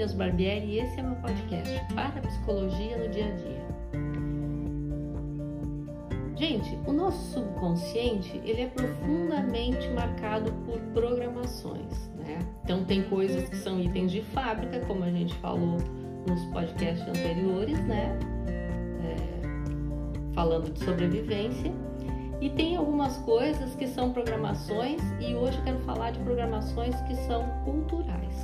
Inês Barbieri e esse é meu podcast para psicologia no dia a dia. Gente, o nosso subconsciente ele é profundamente marcado por programações, né? Então tem coisas que são itens de fábrica, como a gente falou nos podcasts anteriores, né? É, falando de sobrevivência. E tem algumas coisas que são programações e hoje eu quero falar de programações que são culturais.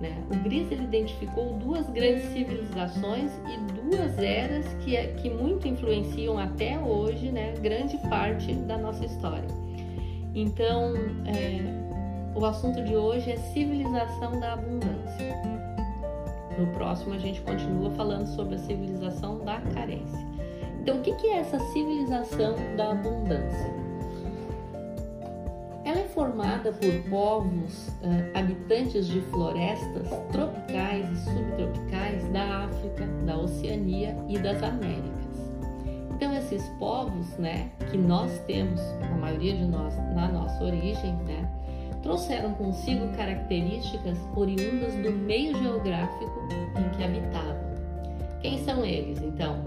Né? O Gris ele identificou duas grandes civilizações e duas eras que, é, que muito influenciam até hoje né, grande parte da nossa história. Então, é, o assunto de hoje é civilização da abundância. No próximo, a gente continua falando sobre a civilização da carência. Então, o que é essa civilização da abundância? Ela é formada por povos uh, habitantes de florestas tropicais e subtropicais da África, da Oceania e das Américas. Então esses povos, né, que nós temos, a maioria de nós na nossa origem, né, trouxeram consigo características oriundas do meio geográfico em que habitavam. Quem são eles, então?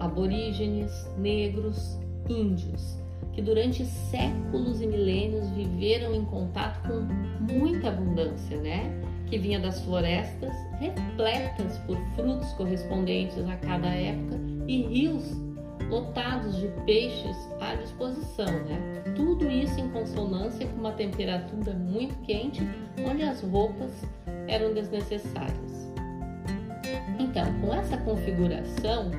Aborígenes, negros, índios que durante séculos e milênios viveram em contato com muita abundância, né? Que vinha das florestas repletas por frutos correspondentes a cada época e rios lotados de peixes à disposição, né? Tudo isso em consonância com uma temperatura muito quente, onde as roupas eram desnecessárias. Então, com essa configuração,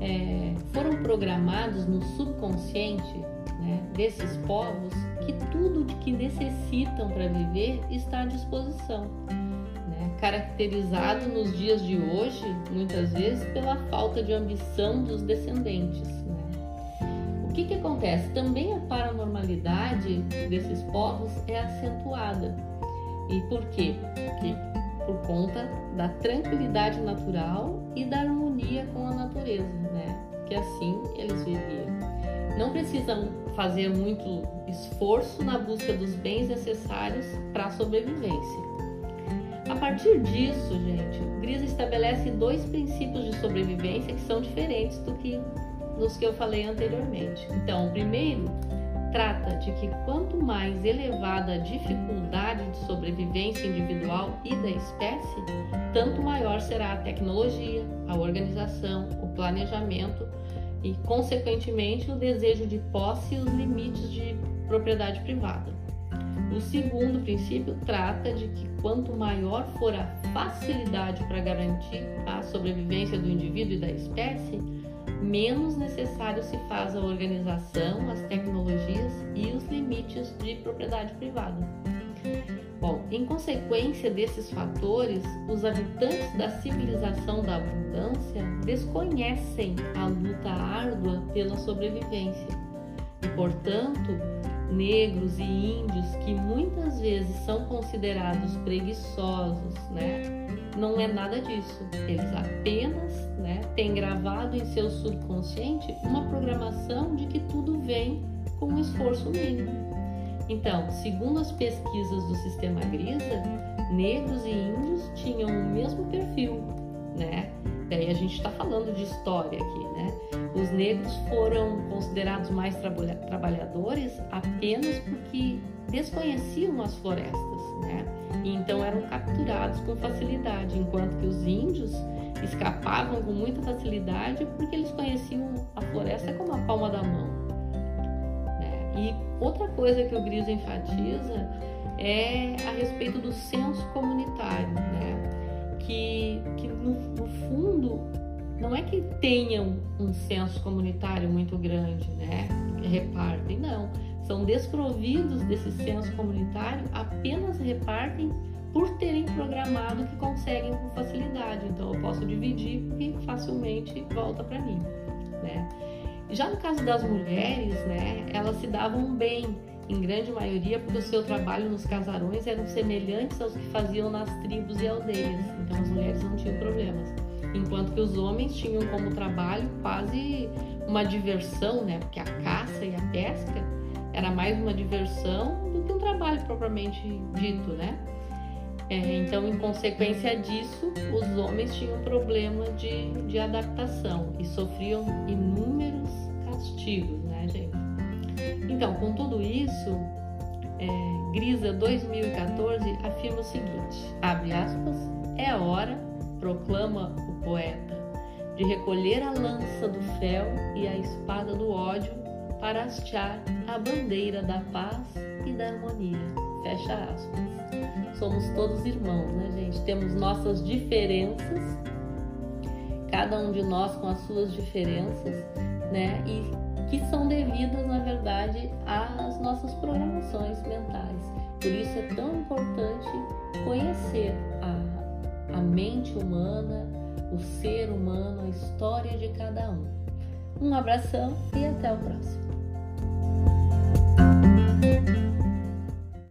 é, foram programados no subconsciente né, desses povos que tudo de que necessitam para viver está à disposição. Né, caracterizado nos dias de hoje, muitas vezes, pela falta de ambição dos descendentes. Né. O que, que acontece? Também a paranormalidade desses povos é acentuada. E por quê? Porque por conta da tranquilidade natural e da harmonia com a natureza, né? Que assim eles viviam. Não precisam fazer muito esforço na busca dos bens necessários para a sobrevivência. A partir disso, gente, o Gris estabelece dois princípios de sobrevivência que são diferentes do que dos que eu falei anteriormente. Então, o primeiro trata de que quanto mais elevada a dificuldade de sobrevivência individual e da espécie, tanto maior será a tecnologia, a organização, o planejamento e, consequentemente, o desejo de posse e os limites de propriedade privada. O segundo princípio trata de que quanto maior for a facilidade para garantir a sobrevivência do indivíduo e da espécie, menos necessário se faz a organização, as tecnologias e os limites de propriedade privada. Bom, em consequência desses fatores, os habitantes da civilização da abundância desconhecem a luta árdua pela sobrevivência e, portanto, negros e índios que muitas vezes são considerados preguiçosos, né? Não é nada disso. Eles apenas, né, têm gravado em seu subconsciente uma programação de que tudo vem com um esforço mínimo. Então, segundo as pesquisas do sistema Grisa, negros e índios tinham o mesmo perfil, né? Daí a gente está falando de história aqui, né? Os negros foram considerados mais trabalha trabalhadores apenas porque desconheciam as florestas, né? E então eram capturados com facilidade, enquanto que os índios escapavam com muita facilidade porque eles conheciam a floresta como a palma da mão. E outra coisa que o Gris enfatiza é a respeito do senso comunitário, né? Que, que no, no fundo não é que tenham um senso comunitário muito grande, né? Repartem, não. São desprovidos desse senso comunitário, apenas repartem por terem programado que conseguem com facilidade. Então eu posso dividir e facilmente volta para mim, né? Já no caso das mulheres, né, elas se davam bem, em grande maioria, porque o seu trabalho nos casarões eram semelhantes aos que faziam nas tribos e aldeias. Então as mulheres não tinham problemas. Enquanto que os homens tinham como trabalho quase uma diversão, né? Porque a caça e a pesca era mais uma diversão do que um trabalho propriamente dito, né? É, então, em consequência disso, os homens tinham problema de, de adaptação e sofriam inúmeros castigos, né, gente? Então, com tudo isso, é, Grisa 2014 afirma o seguinte: abre aspas, é hora, proclama o poeta, de recolher a lança do fel e a espada do ódio para hastear a bandeira da paz e da harmonia. Fecha aspas. Somos todos irmãos, né, gente? Temos nossas diferenças, cada um de nós com as suas diferenças, né? E que são devidas, na verdade, às nossas programações mentais. Por isso é tão importante conhecer a, a mente humana, o ser humano, a história de cada um. Um abração e até o próximo. Bye.